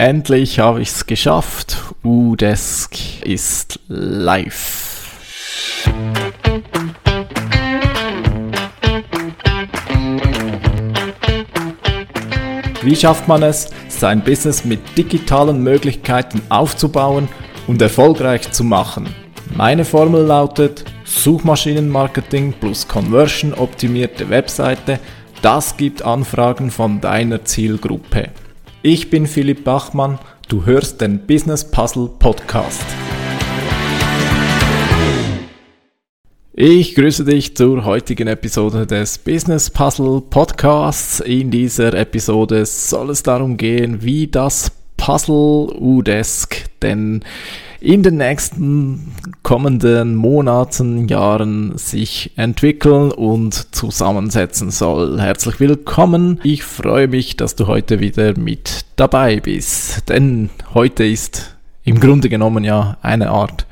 Endlich habe ich es geschafft. Udesk ist live. Wie schafft man es, sein Business mit digitalen Möglichkeiten aufzubauen und erfolgreich zu machen? Meine Formel lautet Suchmaschinenmarketing plus Conversion optimierte Webseite. Das gibt Anfragen von deiner Zielgruppe. Ich bin Philipp Bachmann, du hörst den Business Puzzle Podcast. Ich grüße dich zur heutigen Episode des Business Puzzle Podcasts. In dieser Episode soll es darum gehen, wie das Puzzle Udesk denn in den nächsten kommenden Monaten, Jahren sich entwickeln und zusammensetzen soll. Herzlich willkommen. Ich freue mich, dass du heute wieder mit dabei bist, denn heute ist im Grunde genommen ja eine Art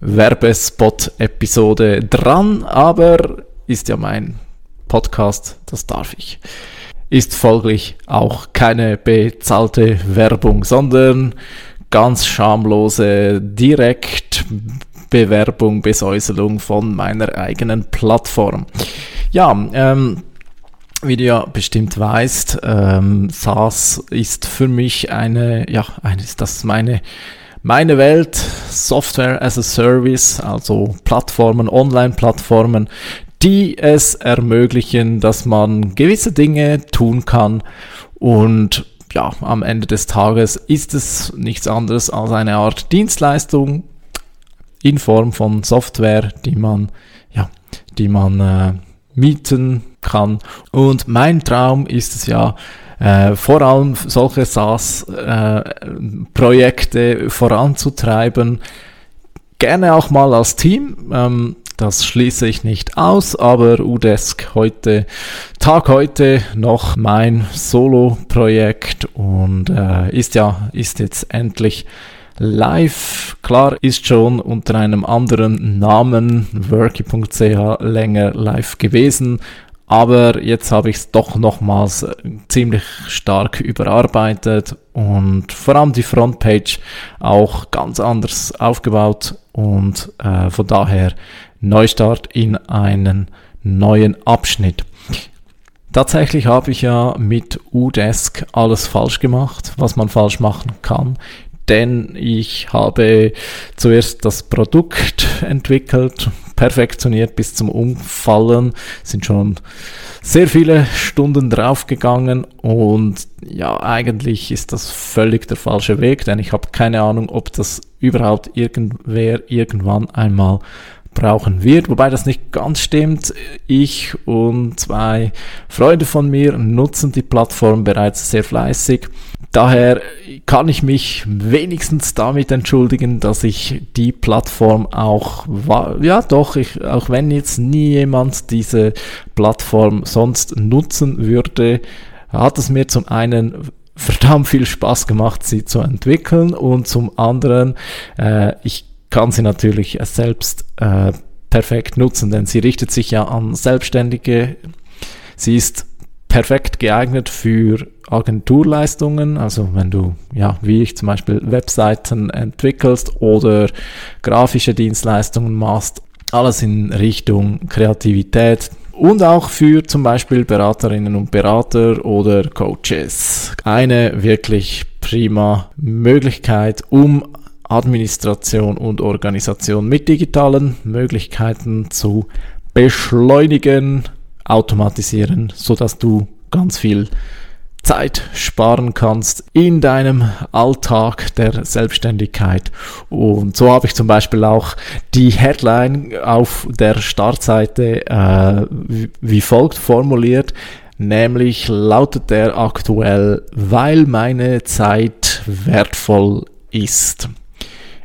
Werbespot-Episode dran, aber ist ja mein Podcast, das darf ich. Ist folglich auch keine bezahlte Werbung, sondern ganz schamlose Direktbewerbung, Besäuselung von meiner eigenen Plattform. Ja, ähm, wie du ja bestimmt weißt, ähm, SaaS ist für mich eine, ja, eine, das ist meine, meine Welt, Software as a Service, also Plattformen, Online-Plattformen, die es ermöglichen, dass man gewisse Dinge tun kann und ja, am Ende des Tages ist es nichts anderes als eine Art Dienstleistung in Form von Software, die man, ja, die man äh, mieten kann. Und mein Traum ist es ja, äh, vor allem solche SaaS-Projekte äh, voranzutreiben. Gerne auch mal als Team. Ähm, das schließe ich nicht aus, aber Udesk heute, Tag heute noch mein Solo-Projekt und äh, ist ja, ist jetzt endlich live. Klar, ist schon unter einem anderen Namen, worky.ch, länger live gewesen, aber jetzt habe ich es doch nochmals äh, ziemlich stark überarbeitet und vor allem die Frontpage auch ganz anders aufgebaut und äh, von daher Neustart in einen neuen Abschnitt. Tatsächlich habe ich ja mit Udesk alles falsch gemacht, was man falsch machen kann, denn ich habe zuerst das Produkt entwickelt, perfektioniert bis zum Umfallen, sind schon sehr viele Stunden draufgegangen und ja, eigentlich ist das völlig der falsche Weg, denn ich habe keine Ahnung, ob das überhaupt irgendwer irgendwann einmal brauchen wird, wobei das nicht ganz stimmt. Ich und zwei Freunde von mir nutzen die Plattform bereits sehr fleißig. Daher kann ich mich wenigstens damit entschuldigen, dass ich die Plattform auch, ja doch, ich, auch wenn jetzt nie jemand diese Plattform sonst nutzen würde, hat es mir zum einen verdammt viel Spaß gemacht, sie zu entwickeln und zum anderen, äh, ich kann sie natürlich selbst äh, perfekt nutzen, denn sie richtet sich ja an Selbstständige. Sie ist perfekt geeignet für Agenturleistungen, also wenn du, ja, wie ich zum Beispiel Webseiten entwickelst oder grafische Dienstleistungen machst, alles in Richtung Kreativität und auch für zum Beispiel Beraterinnen und Berater oder Coaches. Eine wirklich prima Möglichkeit, um Administration und Organisation mit digitalen Möglichkeiten zu beschleunigen, automatisieren, so dass du ganz viel Zeit sparen kannst in deinem Alltag der Selbstständigkeit. Und so habe ich zum Beispiel auch die Headline auf der Startseite äh, wie folgt formuliert, nämlich lautet der aktuell, weil meine Zeit wertvoll ist.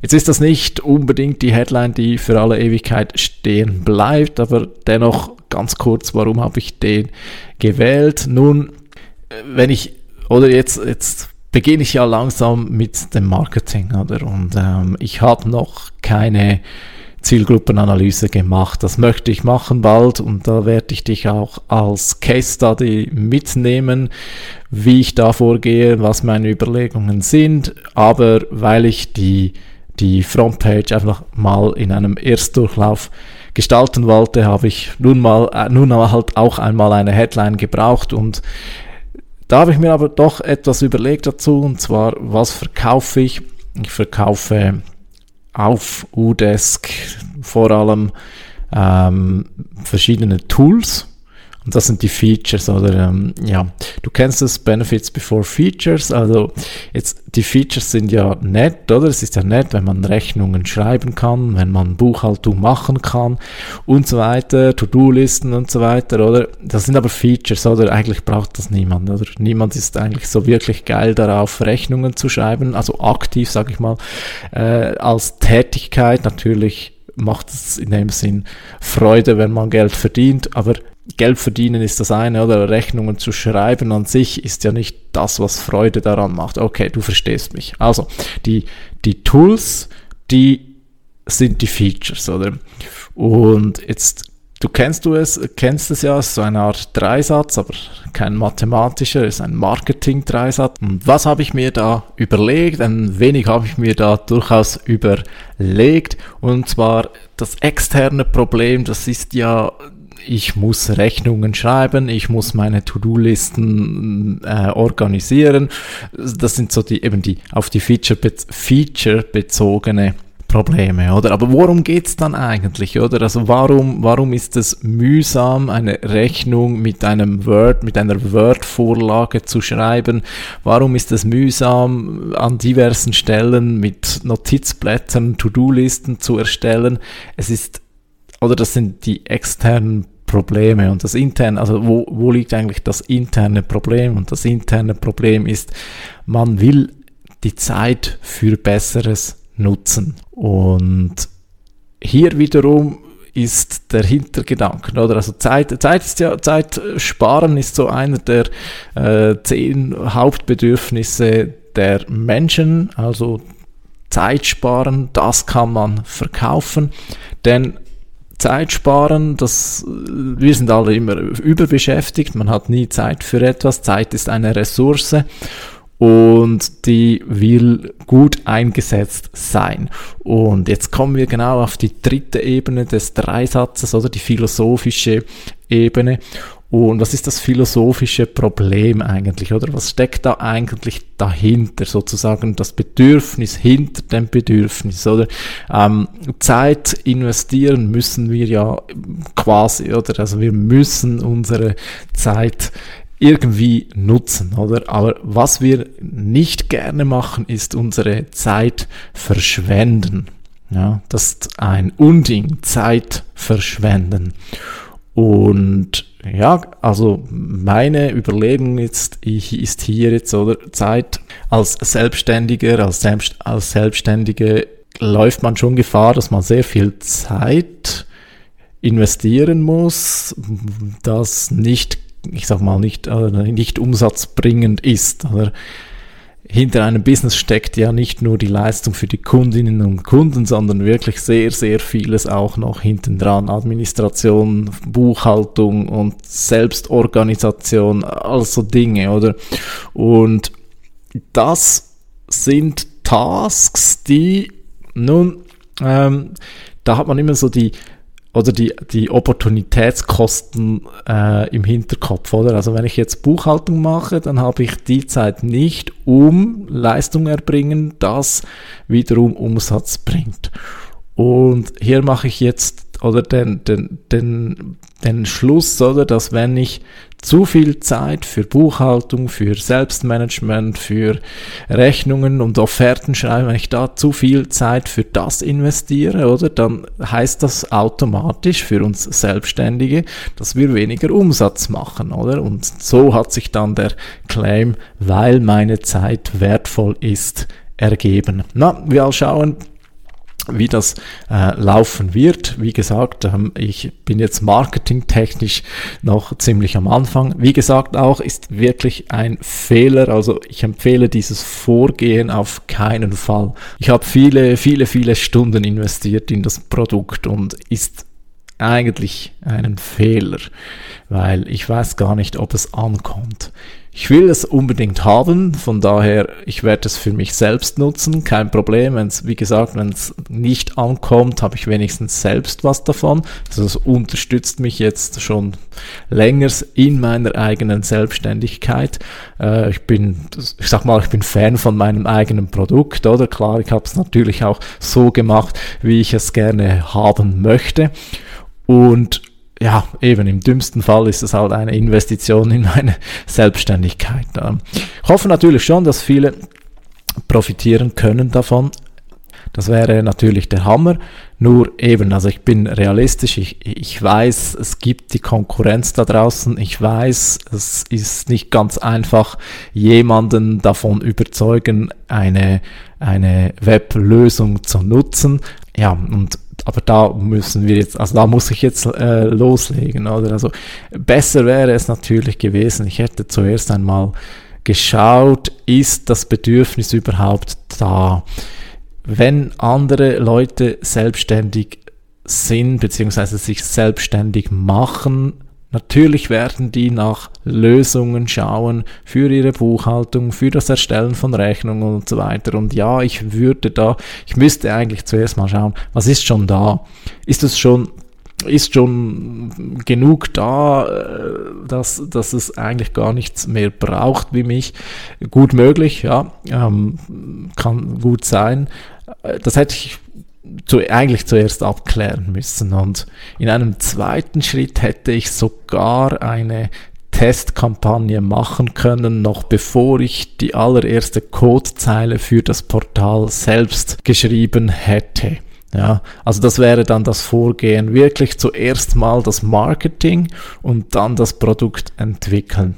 Jetzt ist das nicht unbedingt die Headline, die für alle Ewigkeit stehen bleibt, aber dennoch ganz kurz, warum habe ich den gewählt? Nun, wenn ich, oder jetzt, jetzt beginne ich ja langsam mit dem Marketing, oder? Und ähm, ich habe noch keine Zielgruppenanalyse gemacht. Das möchte ich machen bald und da werde ich dich auch als Case Study mitnehmen, wie ich da vorgehe, was meine Überlegungen sind. Aber weil ich die, die Frontpage einfach mal in einem Erstdurchlauf gestalten wollte, habe ich nun mal, äh, nun halt auch einmal eine Headline gebraucht und da habe ich mir aber doch etwas überlegt dazu und zwar, was verkaufe ich? Ich verkaufe auf Udesk vor allem ähm, verschiedene Tools. Und das sind die Features oder ähm, ja, du kennst das Benefits before Features. Also jetzt die Features sind ja nett, oder? Es ist ja nett, wenn man Rechnungen schreiben kann, wenn man Buchhaltung machen kann und so weiter, To-Do-Listen und so weiter, oder? Das sind aber Features, oder? Eigentlich braucht das niemand, oder? Niemand ist eigentlich so wirklich geil darauf, Rechnungen zu schreiben, also aktiv, sage ich mal, äh, als Tätigkeit natürlich macht es in dem Sinn Freude, wenn man Geld verdient, aber Geld verdienen ist das eine, oder Rechnungen zu schreiben an sich ist ja nicht das, was Freude daran macht. Okay, du verstehst mich. Also, die, die Tools, die sind die Features, oder? Und jetzt, du kennst du es, kennst es ja, es ist so eine Art Dreisatz, aber kein mathematischer, es ist ein Marketing-Dreisatz. Und was habe ich mir da überlegt? Ein wenig habe ich mir da durchaus überlegt. Und zwar das externe Problem, das ist ja ich muss Rechnungen schreiben, ich muss meine To-Do-Listen äh, organisieren. Das sind so die eben die auf die Feature, Feature bezogene Probleme, oder? Aber worum geht's dann eigentlich, oder? Also warum, warum ist es mühsam, eine Rechnung mit einem Word, mit einer Word-Vorlage zu schreiben? Warum ist es mühsam, an diversen Stellen mit Notizblättern To-Do-Listen zu erstellen? Es ist, oder das sind die externen Probleme und das interne, also wo, wo liegt eigentlich das interne Problem? Und das interne Problem ist, man will die Zeit für Besseres nutzen. Und hier wiederum ist der Hintergedanken, oder? Also Zeit, Zeit ist ja, Zeit sparen ist so einer der äh, zehn Hauptbedürfnisse der Menschen, also Zeit sparen, das kann man verkaufen, denn Zeit sparen, das, wir sind alle immer überbeschäftigt, man hat nie Zeit für etwas, Zeit ist eine Ressource und die will gut eingesetzt sein. Und jetzt kommen wir genau auf die dritte Ebene des Dreisatzes oder die philosophische Ebene. Und was ist das philosophische Problem eigentlich, oder? Was steckt da eigentlich dahinter, sozusagen das Bedürfnis hinter dem Bedürfnis, oder? Ähm, Zeit investieren müssen wir ja quasi, oder? Also wir müssen unsere Zeit irgendwie nutzen, oder? Aber was wir nicht gerne machen, ist unsere Zeit verschwenden. Ja, das ist ein Unding, Zeit verschwenden. Und ja, also meine Überlegung jetzt ist hier jetzt oder Zeit als Selbstständiger, als, Selbst, als Selbstständige läuft man schon Gefahr, dass man sehr viel Zeit investieren muss, das nicht, ich sag mal, nicht, äh, nicht umsatzbringend ist. Oder hinter einem Business steckt ja nicht nur die Leistung für die Kundinnen und Kunden, sondern wirklich sehr, sehr vieles auch noch hinten dran. Administration, Buchhaltung und Selbstorganisation, also Dinge, oder? Und das sind Tasks, die nun, ähm, da hat man immer so die, oder die, die Opportunitätskosten äh, im Hinterkopf, oder? Also wenn ich jetzt Buchhaltung mache, dann habe ich die Zeit nicht, um Leistung erbringen, das wiederum Umsatz bringt. Und hier mache ich jetzt oder den, den, den, den Schluss, oder, dass wenn ich zu viel Zeit für Buchhaltung, für Selbstmanagement, für Rechnungen und Offerten schreiben, wenn ich da zu viel Zeit für das investiere, oder, dann heißt das automatisch für uns Selbstständige, dass wir weniger Umsatz machen, oder? Und so hat sich dann der Claim, weil meine Zeit wertvoll ist, ergeben. Na, wir schauen, wie das äh, laufen wird. Wie gesagt, ähm, ich bin jetzt marketingtechnisch noch ziemlich am Anfang. Wie gesagt, auch ist wirklich ein Fehler. Also ich empfehle dieses Vorgehen auf keinen Fall. Ich habe viele, viele, viele Stunden investiert in das Produkt und ist eigentlich einen Fehler, weil ich weiß gar nicht, ob es ankommt. Ich will es unbedingt haben, von daher, ich werde es für mich selbst nutzen, kein Problem. Wenn es, wie gesagt, wenn es nicht ankommt, habe ich wenigstens selbst was davon. Also es unterstützt mich jetzt schon länger in meiner eigenen Selbstständigkeit. Äh, ich bin, ich sag mal, ich bin Fan von meinem eigenen Produkt, oder? Klar, ich habe es natürlich auch so gemacht, wie ich es gerne haben möchte. Und ja, eben im dümmsten Fall ist es halt eine Investition in meine Selbstständigkeit. Ich hoffe natürlich schon, dass viele profitieren können davon. Das wäre natürlich der Hammer. Nur eben, also ich bin realistisch, ich, ich weiß, es gibt die Konkurrenz da draußen, ich weiß, es ist nicht ganz einfach, jemanden davon überzeugen, eine, eine Weblösung zu nutzen. Ja, und aber da müssen wir jetzt, also da muss ich jetzt äh, loslegen, oder? Also besser wäre es natürlich gewesen, ich hätte zuerst einmal geschaut, ist das Bedürfnis überhaupt da? Wenn andere Leute selbstständig sind, beziehungsweise sich selbstständig machen, Natürlich werden die nach Lösungen schauen für ihre Buchhaltung, für das Erstellen von Rechnungen und so weiter. Und ja, ich würde da, ich müsste eigentlich zuerst mal schauen, was ist schon da? Ist es schon ist schon genug da, äh, dass, dass es eigentlich gar nichts mehr braucht wie mich. Gut möglich, ja, ähm, kann gut sein. Äh, das hätte ich zu, eigentlich zuerst abklären müssen. Und in einem zweiten Schritt hätte ich sogar eine Testkampagne machen können, noch bevor ich die allererste Codezeile für das Portal selbst geschrieben hätte. Ja, also das wäre dann das Vorgehen, wirklich zuerst mal das Marketing und dann das Produkt entwickeln.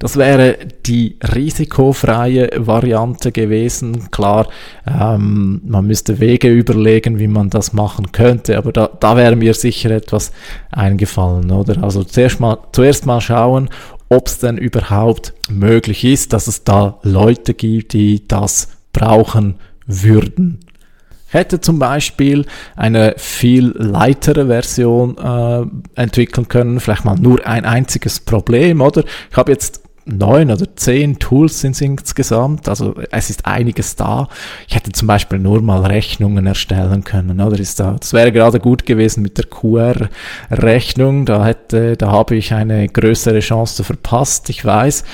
Das wäre die risikofreie Variante gewesen. Klar, ähm, man müsste Wege überlegen, wie man das machen könnte, aber da, da wäre mir sicher etwas eingefallen, oder? Also zuerst mal, zuerst mal schauen, ob es denn überhaupt möglich ist, dass es da Leute gibt, die das brauchen würden hätte zum Beispiel eine viel leitere Version äh, entwickeln können, vielleicht mal nur ein einziges Problem, oder? Ich habe jetzt neun oder zehn Tools sind es insgesamt. Also es ist einiges da. Ich hätte zum Beispiel nur mal Rechnungen erstellen können. Oder ist da, das wäre gerade gut gewesen mit der QR-Rechnung. Da hätte, da habe ich eine größere Chance verpasst. Ich weiß.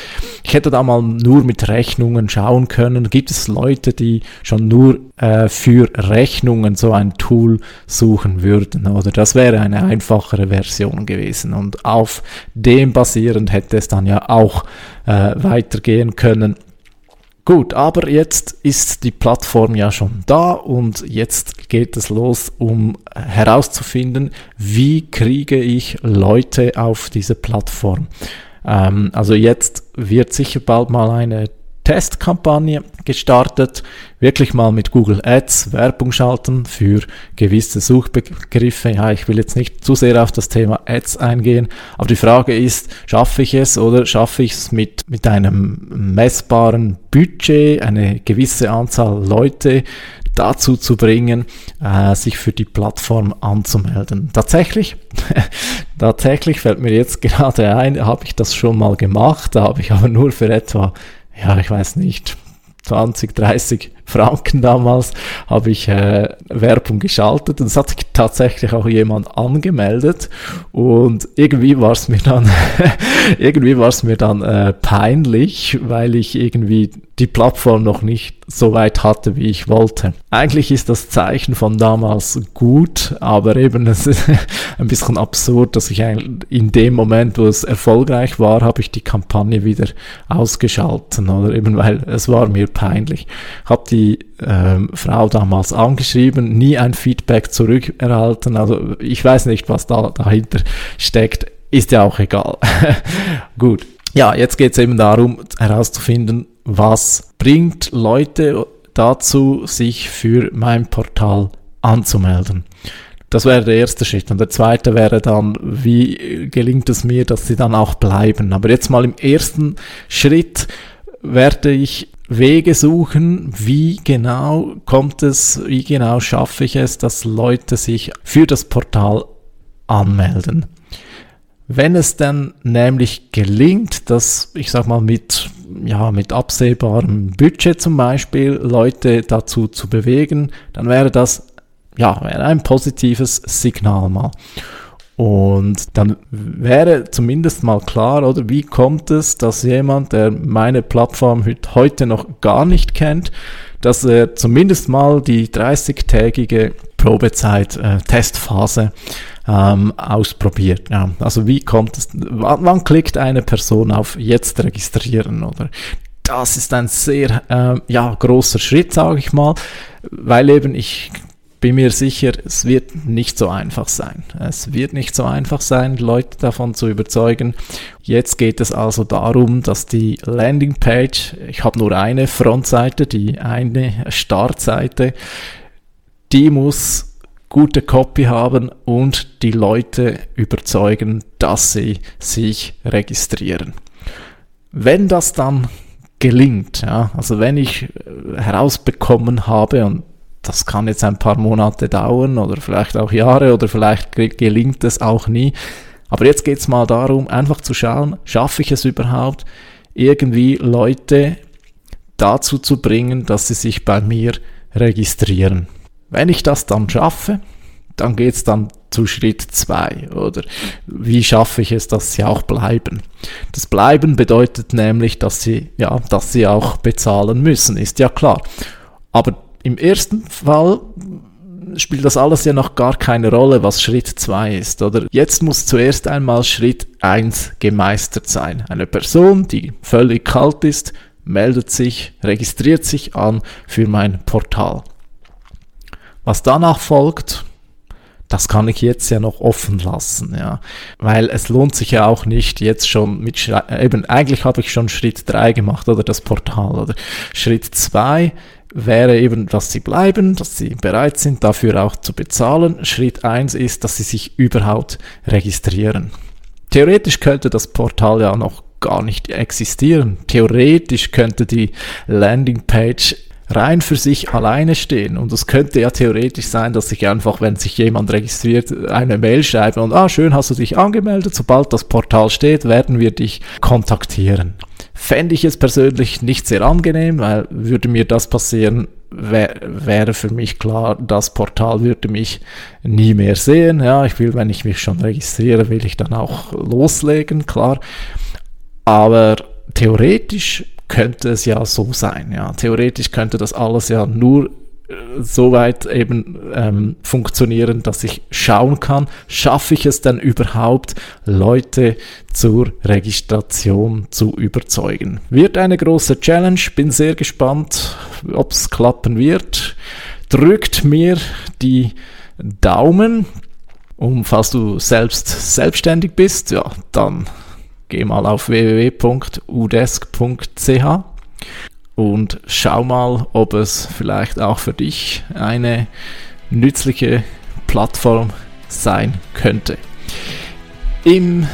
Ich hätte da mal nur mit Rechnungen schauen können. Gibt es Leute, die schon nur äh, für Rechnungen so ein Tool suchen würden? Oder das wäre eine einfachere Version gewesen. Und auf dem basierend hätte es dann ja auch äh, weitergehen können. Gut, aber jetzt ist die Plattform ja schon da und jetzt geht es los, um herauszufinden, wie kriege ich Leute auf diese Plattform. Ähm, also jetzt wird sicher bald mal eine Testkampagne gestartet, wirklich mal mit Google Ads Werbung schalten für gewisse Suchbegriffe. Ja, ich will jetzt nicht zu sehr auf das Thema Ads eingehen, aber die Frage ist, schaffe ich es oder schaffe ich es mit, mit einem messbaren Budget, eine gewisse Anzahl Leute dazu zu bringen, äh, sich für die Plattform anzumelden. Tatsächlich, tatsächlich fällt mir jetzt gerade ein, habe ich das schon mal gemacht, da habe ich aber nur für etwa ja, ich weiß nicht, 20, 30 Franken damals habe ich äh, Werbung geschaltet und es hat sich tatsächlich auch jemand angemeldet und irgendwie war es mir dann irgendwie war es mir dann äh, peinlich, weil ich irgendwie die Plattform noch nicht so weit hatte, wie ich wollte. Eigentlich ist das Zeichen von damals gut, aber eben es ist ein bisschen absurd, dass ich in dem Moment, wo es erfolgreich war, habe ich die Kampagne wieder ausgeschalten oder eben weil es war mir peinlich. Habe die ähm, Frau damals angeschrieben, nie ein Feedback zurückerhalten. Also ich weiß nicht, was da dahinter steckt. Ist ja auch egal. Gut. Ja, jetzt geht es eben darum herauszufinden, was bringt Leute dazu, sich für mein Portal anzumelden. Das wäre der erste Schritt. Und der zweite wäre dann, wie gelingt es mir, dass sie dann auch bleiben. Aber jetzt mal im ersten Schritt werde ich Wege suchen, wie genau kommt es, wie genau schaffe ich es, dass Leute sich für das Portal anmelden. Wenn es dann nämlich gelingt, dass ich sag mal mit ja mit absehbarem Budget zum Beispiel Leute dazu zu bewegen, dann wäre das ja wäre ein positives Signal mal. Und dann wäre zumindest mal klar, oder wie kommt es, dass jemand, der meine Plattform heute noch gar nicht kennt, dass er zumindest mal die 30-tägige Probezeit, äh, Testphase ähm, ausprobiert. Ja. Also wie kommt es, wann, wann klickt eine Person auf jetzt registrieren oder das ist ein sehr äh, ja, großer Schritt, sage ich mal, weil eben ich bin mir sicher, es wird nicht so einfach sein. Es wird nicht so einfach sein, Leute davon zu überzeugen. Jetzt geht es also darum, dass die Landingpage, ich habe nur eine Frontseite, die eine Startseite, die muss gute Copy haben und die Leute überzeugen, dass sie sich registrieren. Wenn das dann gelingt, ja, also wenn ich äh, herausbekommen habe und das kann jetzt ein paar Monate dauern oder vielleicht auch Jahre oder vielleicht gelingt es auch nie. Aber jetzt geht es mal darum, einfach zu schauen, schaffe ich es überhaupt, irgendwie Leute dazu zu bringen, dass sie sich bei mir registrieren. Wenn ich das dann schaffe, dann geht es dann zu Schritt zwei oder wie schaffe ich es, dass sie auch bleiben? Das Bleiben bedeutet nämlich, dass sie, ja, dass sie auch bezahlen müssen, ist ja klar. Aber im ersten Fall spielt das alles ja noch gar keine Rolle, was Schritt 2 ist, oder? Jetzt muss zuerst einmal Schritt 1 gemeistert sein. Eine Person, die völlig kalt ist, meldet sich, registriert sich an für mein Portal. Was danach folgt, das kann ich jetzt ja noch offen lassen, ja. Weil es lohnt sich ja auch nicht jetzt schon mit, Schre eben, eigentlich habe ich schon Schritt 3 gemacht, oder das Portal, oder Schritt 2 wäre eben, dass sie bleiben, dass sie bereit sind, dafür auch zu bezahlen. Schritt eins ist, dass sie sich überhaupt registrieren. Theoretisch könnte das Portal ja noch gar nicht existieren. Theoretisch könnte die Landingpage rein für sich alleine stehen. Und es könnte ja theoretisch sein, dass ich einfach, wenn sich jemand registriert, eine Mail schreibe und, ah, schön, hast du dich angemeldet. Sobald das Portal steht, werden wir dich kontaktieren. Fände ich es persönlich nicht sehr angenehm, weil würde mir das passieren, wär, wäre für mich klar, das Portal würde mich nie mehr sehen. Ja, ich will, wenn ich mich schon registriere, will ich dann auch loslegen, klar. Aber theoretisch könnte es ja so sein. Ja, theoretisch könnte das alles ja nur soweit eben ähm, funktionieren, dass ich schauen kann, schaffe ich es denn überhaupt, Leute zur Registration zu überzeugen. Wird eine große Challenge, bin sehr gespannt, ob es klappen wird. Drückt mir die Daumen, um falls du selbst selbstständig bist, ja, dann geh mal auf www.udesk.ch und schau mal, ob es vielleicht auch für dich eine nützliche Plattform sein könnte. In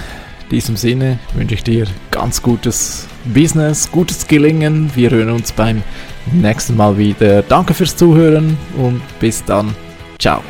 diesem Sinne wünsche ich dir ganz gutes Business, gutes Gelingen. Wir hören uns beim nächsten Mal wieder. Danke fürs Zuhören und bis dann. Ciao.